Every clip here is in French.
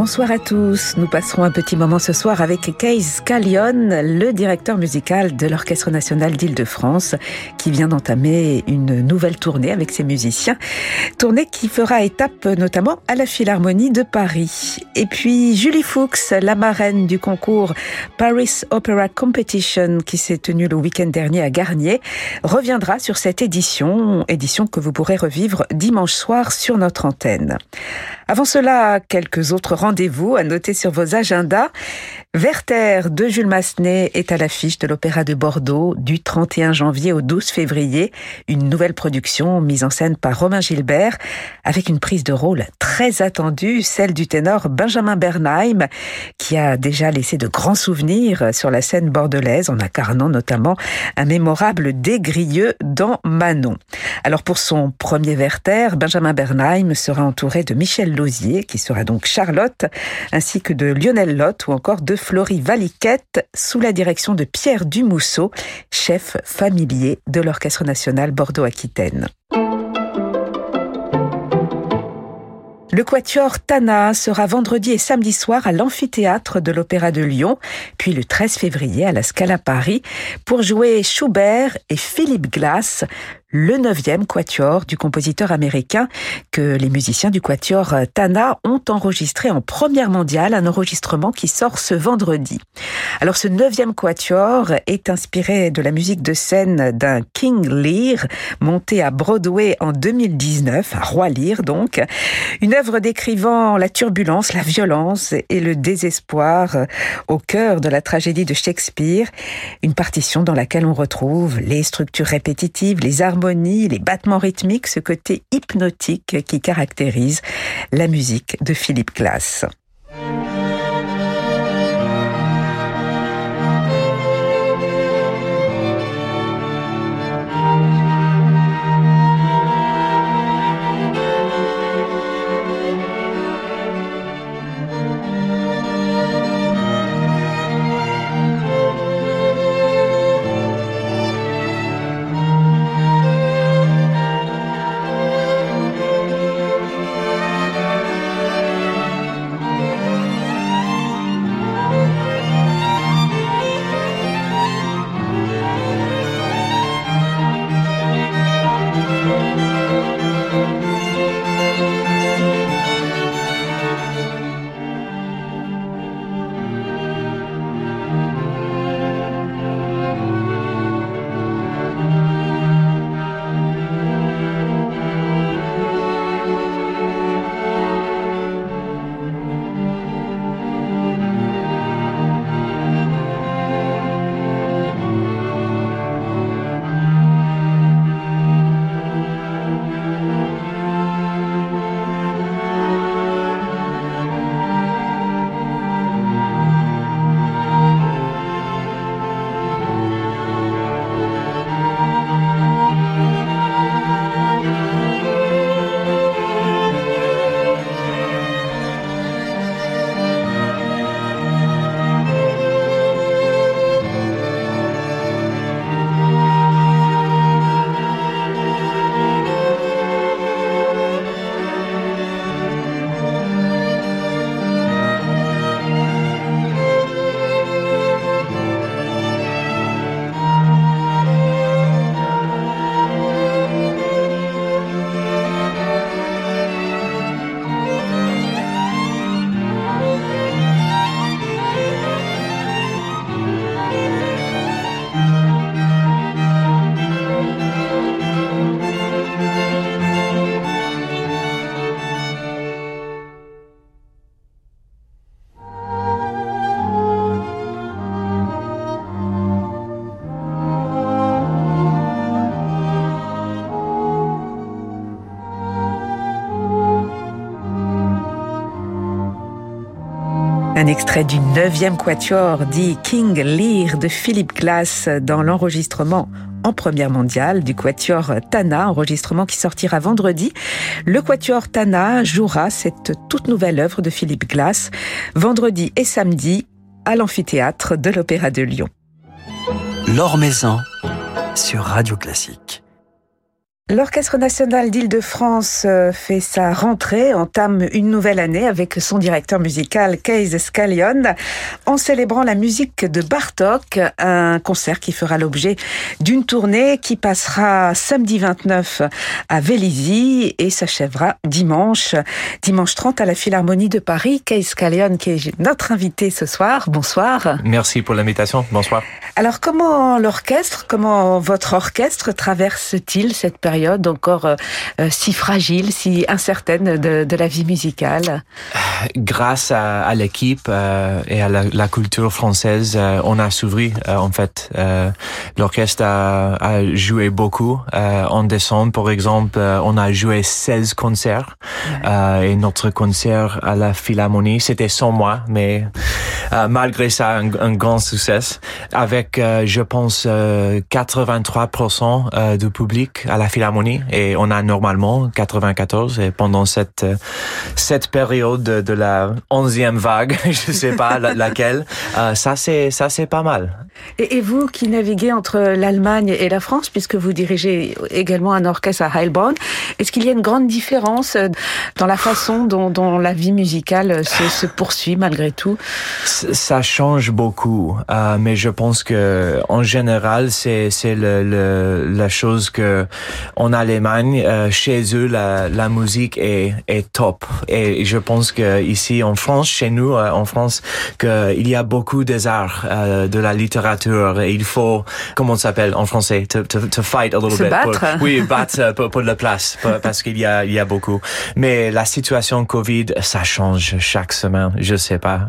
Bonsoir à tous. Nous passerons un petit moment ce soir avec Case Callion, le directeur musical de l'Orchestre national d'Île-de-France, qui vient d'entamer une nouvelle tournée avec ses musiciens. Tournée qui fera étape notamment à la Philharmonie de Paris. Et puis Julie Fuchs, la marraine du concours Paris Opera Competition qui s'est tenu le week-end dernier à Garnier, reviendra sur cette édition, édition que vous pourrez revivre dimanche soir sur notre antenne. Avant cela, quelques autres rendez-vous à noter sur vos agendas. Werther de Jules Massenet est à l'affiche de l'Opéra de Bordeaux du 31 janvier au 12 février. Une nouvelle production mise en scène par Romain Gilbert avec une prise de rôle très attendue, celle du ténor Benjamin Bernheim qui a déjà laissé de grands souvenirs sur la scène bordelaise en incarnant notamment un mémorable dégrieux dans Manon. Alors pour son premier Werther, Benjamin Bernheim sera entouré de Michel Lausier qui sera donc Charlotte ainsi que de Lionel Lotte ou encore de Florie Valiquette sous la direction de Pierre Dumousseau, chef familier de l'Orchestre national Bordeaux-Aquitaine. Le quatuor Tana sera vendredi et samedi soir à l'amphithéâtre de l'Opéra de Lyon, puis le 13 février à la Scala Paris pour jouer Schubert et Philippe Glass, le neuvième quatuor du compositeur américain que les musiciens du quatuor Tana ont enregistré en première mondiale, un enregistrement qui sort ce vendredi. Alors ce neuvième quatuor est inspiré de la musique de scène d'un King Lear monté à Broadway en 2019, un roi Lear donc, une œuvre décrivant la turbulence, la violence et le désespoir au cœur de la tragédie de Shakespeare, une partition dans laquelle on retrouve les structures répétitives, les armes les battements rythmiques, ce côté hypnotique qui caractérise la musique de Philippe Glass. Un extrait du neuvième quatuor dit King Lear de Philip Glass dans l'enregistrement en première mondiale du quatuor Tana, enregistrement qui sortira vendredi. Le quatuor Tana jouera cette toute nouvelle œuvre de Philip Glass vendredi et samedi à l'amphithéâtre de l'Opéra de Lyon. L'Or sur Radio Classique. L'Orchestre national d'Île-de-France euh, fait sa rentrée, entame une nouvelle année avec son directeur musical Kees Scallion en célébrant la musique de Bartok, un concert qui fera l'objet d'une tournée qui passera samedi 29 à Vélizy et s'achèvera dimanche, dimanche 30 à la Philharmonie de Paris. Kees Scallion qui est notre invité ce soir. Bonsoir. Merci pour l'invitation. Bonsoir. Alors comment l'orchestre, comment votre orchestre traverse-t-il cette période? Encore euh, euh, si fragile, si incertaine de, la vie musicale? Grâce à, l'équipe euh, et à la, culture française, on a s'ouvert en fait. L'orchestre a, joué beaucoup. en décembre, par exemple, on a joué 16 concerts et notre concert à la Philharmonie, c'était sans moi, mais malgré ça, un, grand succès. Avec, je pense, 83% du public à la Philharmonie et on a normalement 94 et pendant cette cette période de, la onzième vague, je sais pas laquelle, euh, ça c'est ça c'est pas mal. Et, vous qui naviguez entre l'Allemagne et la France, puisque vous dirigez également un orchestre à Heilbronn, est-ce qu'il y a une grande différence dans la façon dont, la vie musicale se, poursuit malgré tout? Ça change beaucoup, euh, mais je pense que en général c'est c'est le, la chose que en Allemagne, euh, chez eux, la, la musique est, est top. Et je pense que ici en France, chez nous, euh, en France, qu'il y a beaucoup des arts, euh, de la littérature. Et il faut, comment ça s'appelle en français, to, to, to, fight a little Se bit. Battre. oui, battre pour, pour la place, parce qu'il y a, il y a beaucoup. Mais la situation Covid, ça change chaque semaine. Je sais pas.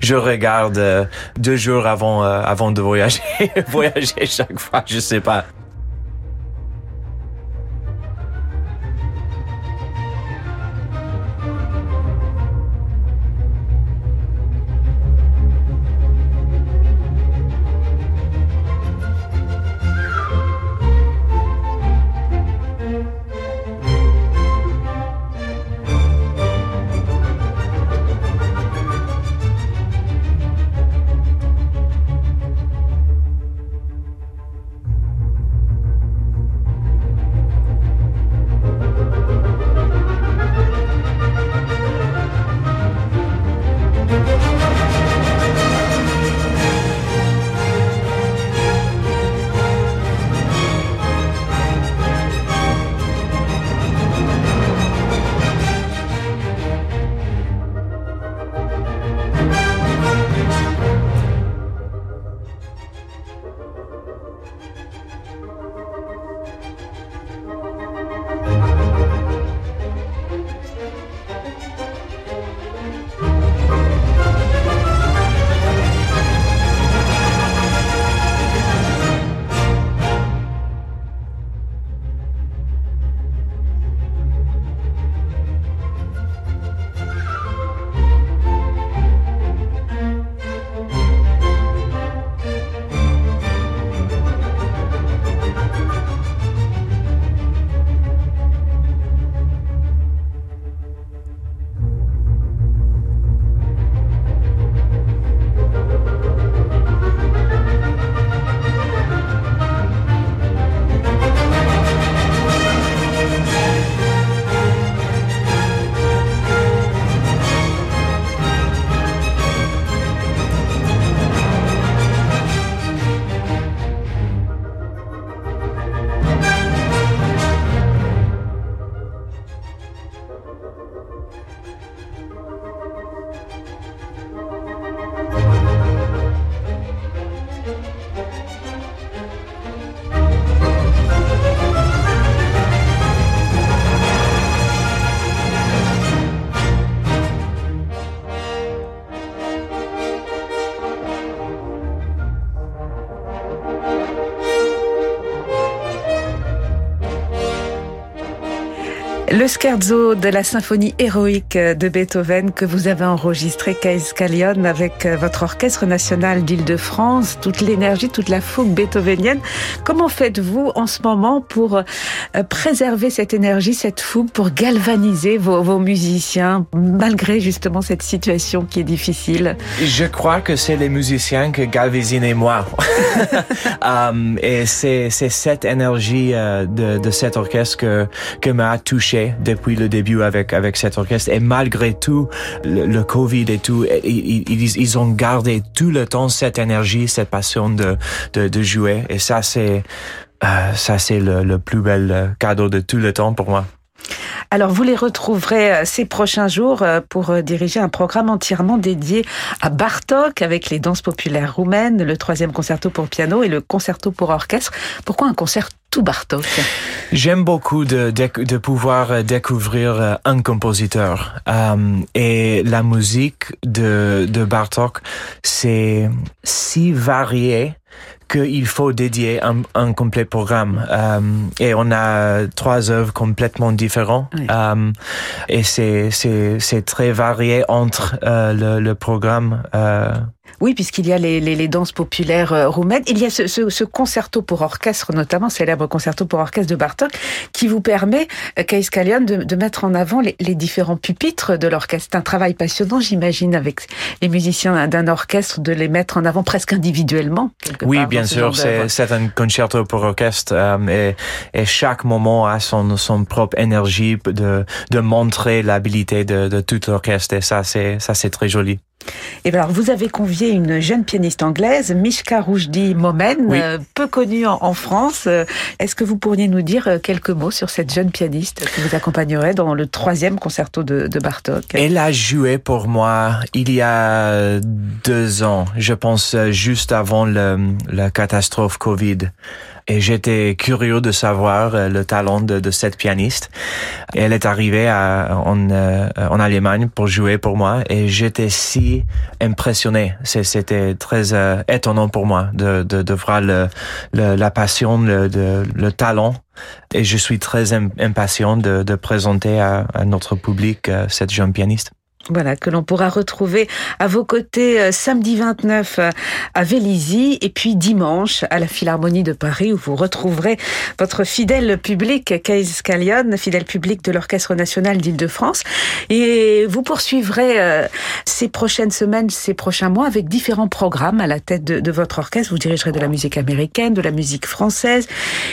Je regarde deux jours avant, avant de voyager, voyager chaque fois. Je sais pas. Le scherzo de la symphonie héroïque de Beethoven que vous avez enregistré, Kais Callion, avec votre orchestre national d'Île-de-France, toute l'énergie, toute la fougue beethovenienne. Comment faites-vous en ce moment pour euh, préserver cette énergie, cette fougue, pour galvaniser vos, vos musiciens, malgré justement cette situation qui est difficile? Je crois que c'est les musiciens que galvanisent moi. um, et c'est cette énergie euh, de, de cet orchestre que, que m'a touché depuis le début avec avec cet orchestre et malgré tout le, Covid et tout ils, ils, ont gardé tout le temps cette énergie cette passion de de, de jouer et ça c'est euh, ça c'est le, le plus bel cadeau de tout le temps pour moi. Alors, vous les retrouverez euh, ces prochains jours euh, pour diriger un programme entièrement dédié à Bartok avec les danses populaires roumaines, le troisième concerto pour piano et le concerto pour orchestre. Pourquoi un concert tout Bartok? J'aime beaucoup de, de, pouvoir euh, découvrir euh, un compositeur. Euh, et la musique de, de Bartok, c'est si varié qu'il faut dédier un, un complet programme. Euh, et on a trois œuvres complètement différentes. Euh, et c'est, c'est, c'est très varié entre euh, le, le, programme. Oui, puisqu'il y a les, les, les, danses populaires euh, roumaines. Il y a ce, ce, ce, concerto pour orchestre, notamment célèbre concerto pour orchestre de Bartok, qui vous permet, euh, de, de, mettre en avant les, les différents pupitres de l'orchestre. C'est un travail passionnant, j'imagine, avec les musiciens d'un orchestre, de les mettre en avant presque individuellement. Oui, bien sûr, c'est un concerto pour orchestre euh, et, et, chaque moment a son, son propre énergie de, de montrer l'habilité de, de tout l'orchestre et ça, c'est très joli. Et ben alors, vous avez convié une jeune pianiste anglaise, Mishka Roujdi Momen, euh, peu connue en, France. Euh, est-ce que vous pourriez nous dire euh, quelques mots sur cette jeune pianiste qui vous accompagnerait dans le troisième concerto de, de Bartok? Elle a joué pour moi il y a deux ans, je pense juste avant la catastrophe Covid. Et j'étais curieux de savoir euh, le talent de, de cette pianiste. elle est arrivée à, en, euh, en Allemagne pour jouer pour moi et j'étais si impressionné. C'était très euh, étonnant pour moi de, de, de voir le, le, la passion, le, le talent et je suis très impatient de, de présenter à, à, notre public cette jeune pianiste. Voilà, que l'on pourra retrouver à vos côtés euh, samedi 29 euh, à Vélizy et puis dimanche à la Philharmonie de Paris où vous retrouverez votre fidèle public, Kais Scallion, fidèle public de l'Orchestre National d'Île-de-France. Et vous poursuivrez euh, ces prochaines semaines, ces prochains mois avec différents programmes à la tête de, votre orchestre. Vous dirigerez de la musique américaine, de la musique française.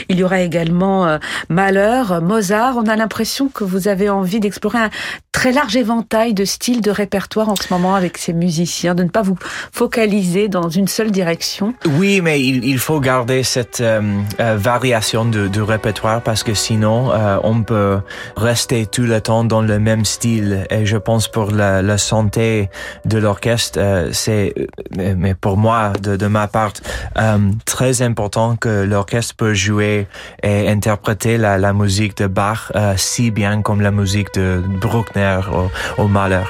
Il y aura également Mahler, Mozart. On a l'impression que vous avez envie d'explorer un très large éventail de style de répertoire en ce moment avec ces musiciens, de ne pas vous focaliser dans une seule direction? Oui, mais il, il faut garder cette euh, euh, variation de, de, répertoire parce que sinon, euh, on peut rester tout le temps dans le même style. Et je pense pour la, la santé de l'orchestre, euh, c'est, mais pour moi, de, de ma part, euh, très important que l'orchestre peut jouer et interpréter la, la musique de Bach si bien comme la musique de Bruckner au, au Mahler.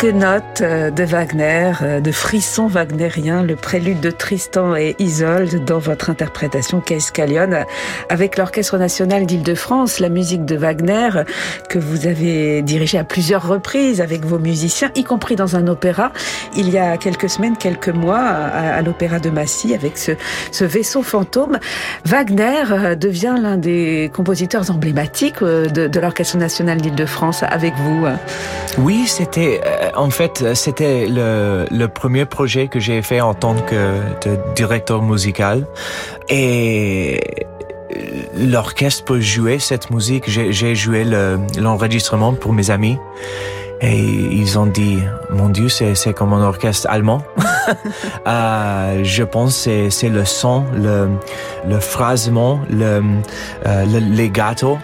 Quelques notes euh, de Wagner, euh, de frissons wagnériens, le prélude de Tristan et Isolde dans votre interprétation Case avec l'Orchestre national d'Île-de-France, la musique de Wagner que vous avez dirigée à plusieurs reprises avec vos musiciens, y compris dans un opéra il y a quelques semaines, quelques mois à, l'Opéra de Massy avec ce, vaisseau fantôme. Wagner euh, devient l'un des compositeurs emblématiques de, l'Orchestre national d'Île-de-France avec vous. Oui, c'était en fait, c'était le, le, premier projet que j'ai fait en tant que directeur musical. Et l'orchestre peut jouer cette musique. J'ai joué l'enregistrement pour mes amis. Et ils ont dit, mon Dieu, c'est comme un orchestre allemand. euh, je pense que c'est le son, le, le phrasement, le, euh, le legato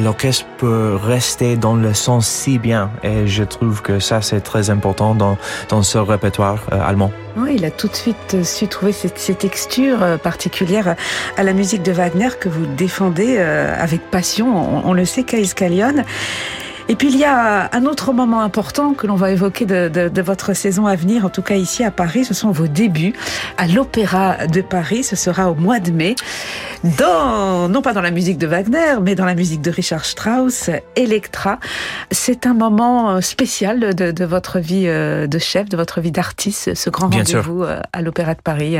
l'orchestre peut rester dans le son si bien et je trouve que ça c'est très important dans, dans ce répertoire euh, allemand. Oui, il a tout de suite euh, su trouver ces, ces textures particulières à la musique de Wagner que vous défendez avec passion. On, le sait, Kais Kallion. Et puis il y a un autre moment important que l'on va évoquer de, de, de, votre saison à venir, en tout cas ici à Paris, ce sont vos débuts à l'Opéra de Paris. Ce sera au mois de mai, dans non pas dans la musique de Wagner, mais dans la musique de Richard Strauss, Electra. C'est un moment spécial de, de, votre vie euh, de chef, de votre vie d'artiste, ce grand rendez-vous euh, à l'Opéra de Paris.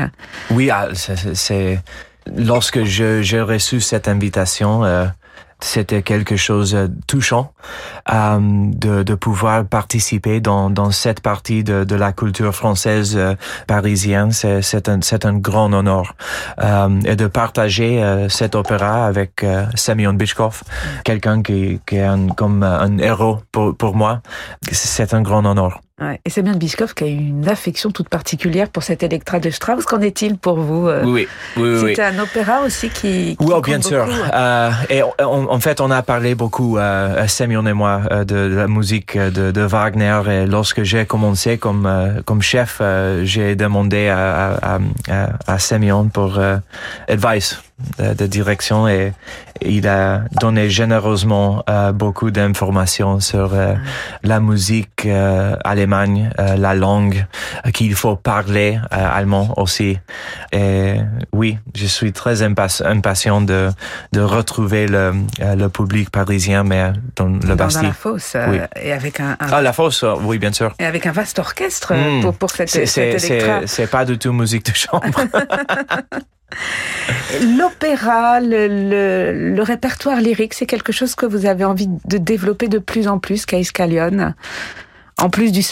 Oui, ah, c'est lorsque j'ai reçu cette invitation. Euh c'était quelque chose de touchant euh, de, de, pouvoir participer dans, dans cette partie de, de la culture française euh, parisienne. C'est un, un grand honneur. Euh, et de partager euh, cet opéra avec euh, Semyon Bichkov, quelqu'un qui, qui est un, comme un héros pour, pour moi, c'est un grand honneur. Ouais. Et Semyon Bichkov qui a une affection toute particulière pour cette Electra de Strauss. Qu'en est-il pour vous Oui, oui, oui. C'était un opéra aussi qui. qui oui, bien sûr. Euh, et on, en fait, on a parlé beaucoup, euh, Semyon et moi, de, de, la musique de, de Wagner. Et lorsque j'ai commencé comme comme chef, j'ai demandé à, à, à, à Semyon pour advice de, de, direction et il a donné généreusement euh, beaucoup d'informations sur euh, la musique euh, Allemagne, euh, la langue qu'il faut parler allemand aussi. Et oui, je suis très impatient de, de retrouver le, le public parisien, mais dans le Bastille. Dans la fosse oui. et avec un, un, Ah, la fosse, oui, bien sûr. Et avec un vaste orchestre mmh. pour, pour cette, cette C'est pas du tout musique de chambre. L'opéra, le, le, le, répertoire lyrique, c'est quelque chose que vous avez envie de développer de plus en plus, Caïs Callion en plus du,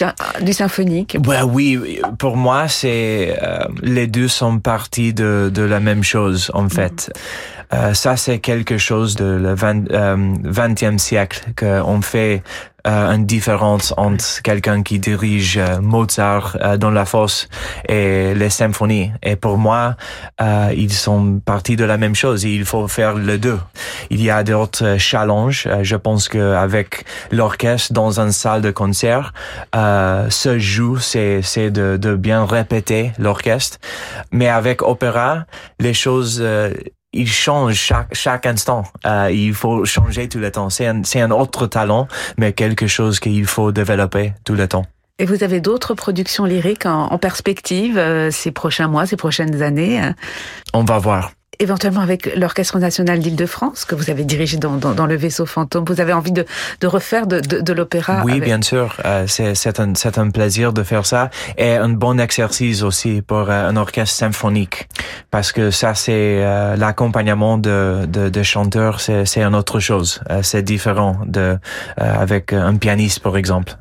du symphonique bah Oui, pour moi, c'est euh, les deux sont partis de, de la même chose, en fait. Mm. Euh, ça, c'est quelque chose de le 20, euh, 20e siècle qu'on fait euh, une différence entre quelqu'un qui dirige euh, Mozart euh, dans la fosse et les symphonies. Et pour moi, euh, ils sont partis de la même chose. Il faut faire les deux. Il y a d'autres challenges. je pense qu'avec l'orchestre dans une salle de concert, euh, ce joue, c'est c'est de, de bien répéter l'orchestre. Mais avec opéra, les choses il change chaque, chaque instant. Euh, il faut changer tout le temps. C'est un, c'est un autre talent, mais quelque chose qu'il faut développer tout le temps. Et vous avez d'autres productions lyriques en, en perspective euh, ces prochains mois, ces prochaines années? On va voir éventuellement avec l'Orchestre national d'Île-de-France que vous avez dirigé dans, dans, dans, le vaisseau fantôme. Vous avez envie de, de refaire de, de, de l'opéra Oui, avec... bien sûr. Euh, c'est un, un plaisir de faire ça et un bon exercice aussi pour euh, un orchestre symphonique parce que ça, c'est euh, l'accompagnement de, de, de chanteurs, c'est une autre chose. Euh, c'est différent de euh, avec un pianiste, par exemple.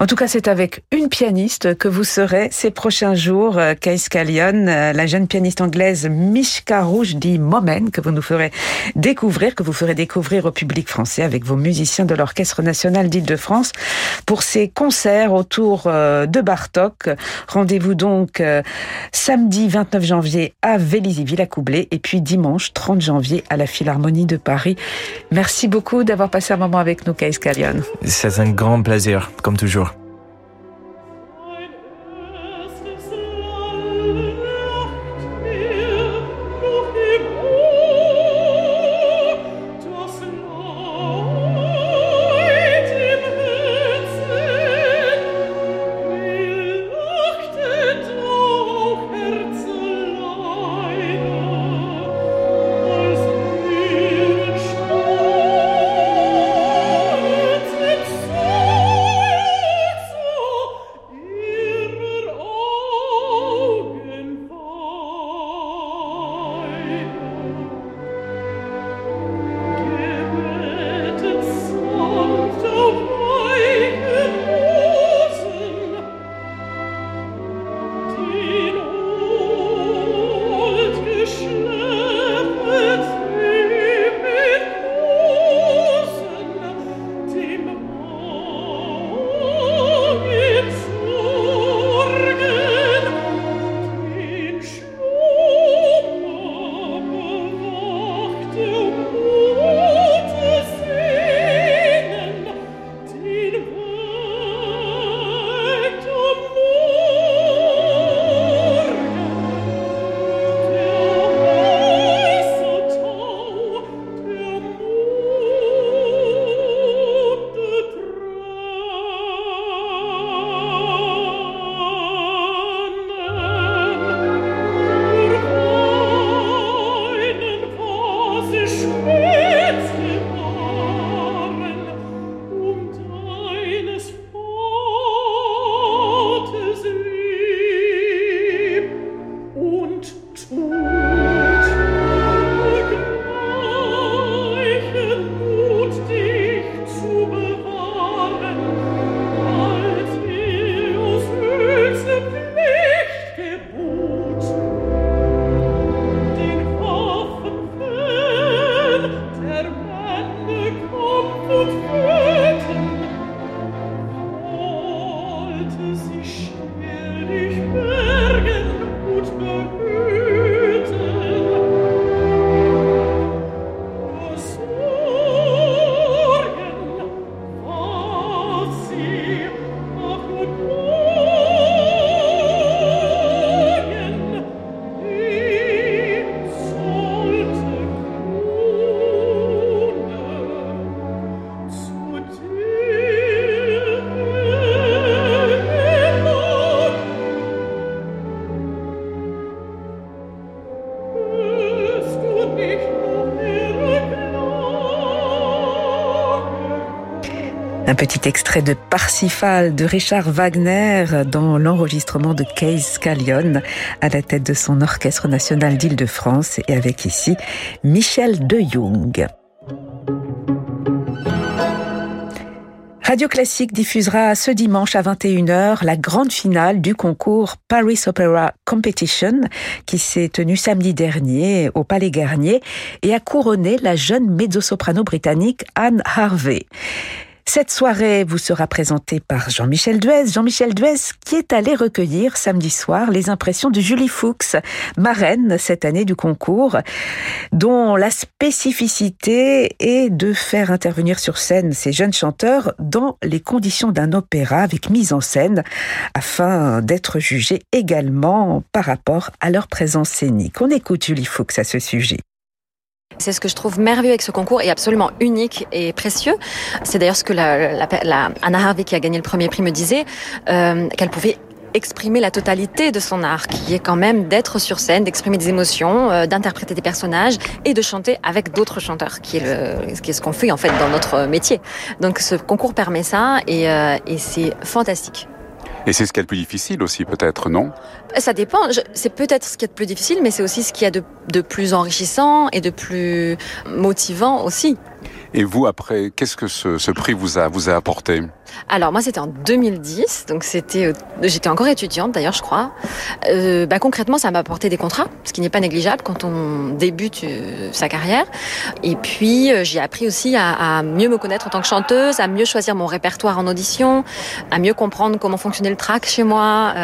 En tout cas, c'est avec une pianiste que vous serez ces prochains jours, Kais euh, Callion, euh, la jeune pianiste anglaise Mishka Rouge dit Momen, que vous nous ferez découvrir, que vous ferez découvrir au public français avec vos musiciens de l'Orchestre national d'Île-de-France pour ces concerts autour euh, de Bartok. Rendez-vous donc samedi 29 janvier à Vélizy-Villacoublay et puis dimanche 30 janvier à la Philharmonie de Paris. Merci beaucoup d'avoir passé un moment avec nous, Kais Callion. C'est un grand plaisir comme toujours. Petit extrait de Parsifal de Richard Wagner dans l'enregistrement de Case Scallion à la tête de son orchestre national d'Île-de-France et avec ici Michel de Jung. Radio Classique diffusera ce dimanche à 21h la grande finale du concours Paris Opera Competition qui s'est tenu samedi dernier au Palais Garnier et a couronné la jeune mezzo-soprano britannique Anne Harvey. Cette soirée vous sera présentée par Jean-Michel Duez. Jean-Michel Duez qui est allé recueillir samedi soir les impressions de Julie Fuchs, marraine cette année du concours, dont la spécificité est de faire intervenir sur scène ces jeunes chanteurs dans les conditions d'un opéra avec mise en scène afin d'être jugés également par rapport à leur présence scénique. On écoute Julie Fuchs à ce sujet. C'est ce que je trouve merveilleux avec ce concours et absolument unique et précieux. C'est d'ailleurs ce que la, la, Anna Harvey qui a gagné le premier prix me disait, euh, qu'elle pouvait exprimer la totalité de son art, qui est quand même d'être sur scène, d'exprimer des émotions, euh, d'interpréter des personnages et de chanter avec d'autres chanteurs, qui est, le, qui est ce qu'on fait en fait dans notre métier. Donc ce concours permet ça et, euh, et c'est fantastique. Et c'est ce qui est le plus difficile aussi, peut-être, non? Ça dépend. C'est peut-être ce qui est le plus difficile, mais c'est aussi ce qui est de, de plus enrichissant et de plus motivant aussi. Et vous, après, qu'est-ce que ce, ce, prix vous a, vous a apporté? Alors moi, c'était en 2010, donc c'était, euh, j'étais encore étudiante d'ailleurs, je crois. Euh, bah, concrètement, ça m'a apporté des contrats, ce qui n'est pas négligeable quand on débute euh, sa carrière. Et puis, euh, j'ai appris aussi à, mieux me connaître en tant que chanteuse, à mieux choisir mon répertoire en audition, à mieux comprendre comment fonctionnait le track chez moi,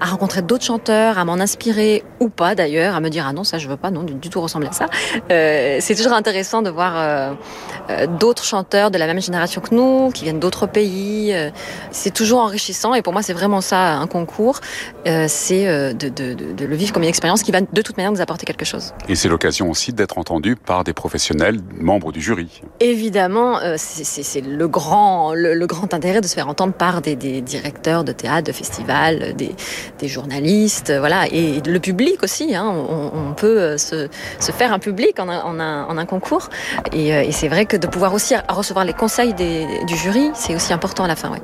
à rencontrer d'autres chanteurs, à m'en inspirer ou pas d'ailleurs, à me dire ah non ça je veux pas, non du, du tout ressembler à ça. c'est toujours intéressant de voir d'autres chanteurs de la même génération que nous, qui viennent d'autres pays. Euh, c'est toujours enrichissant et pour moi c'est vraiment ça un concours, euh, c'est de, de, de, le vivre comme une expérience qui va de toute manière nous apporter quelque chose. Et c'est l'occasion aussi d'être entendu par des professionnels, membres du jury. Évidemment, c'est le grand, le, le, grand intérêt de se faire entendre par des, des directeurs de théâtre, de festivals, des, des, journalistes, voilà, et le public aussi. Hein, on, on, peut se, se, faire un public en un, en un, en un concours et, et c'est vrai que de pouvoir aussi recevoir les conseils des, du jury, c'est aussi important à la fin. Ouais.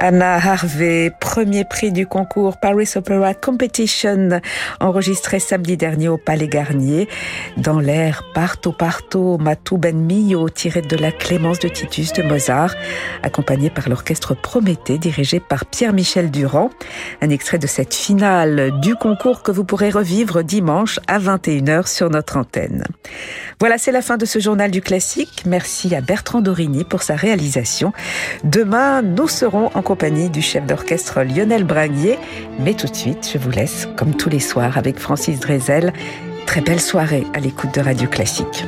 Anna Harvey, premier prix du concours Paris Opera Competition, enregistré samedi dernier au Palais Garnier, dans l'air Parto Parto Matou Ben Mio, tiré de la Clémence de Titus de Mozart, accompagné par l'orchestre Prométhée, dirigé par Pierre-Michel Durand. Un extrait de cette finale du concours que vous pourrez revivre dimanche à 21h sur notre antenne. Voilà, c'est la fin de ce journal du classique. Merci à Bertrand Dorini pour sa réalisation. Demain, nous serons en du chef d'orchestre Lionel Braguier. Mais tout de suite, je vous laisse, comme tous les soirs, avec Francis Drezel. Très belle soirée à l'écoute de Radio Classique.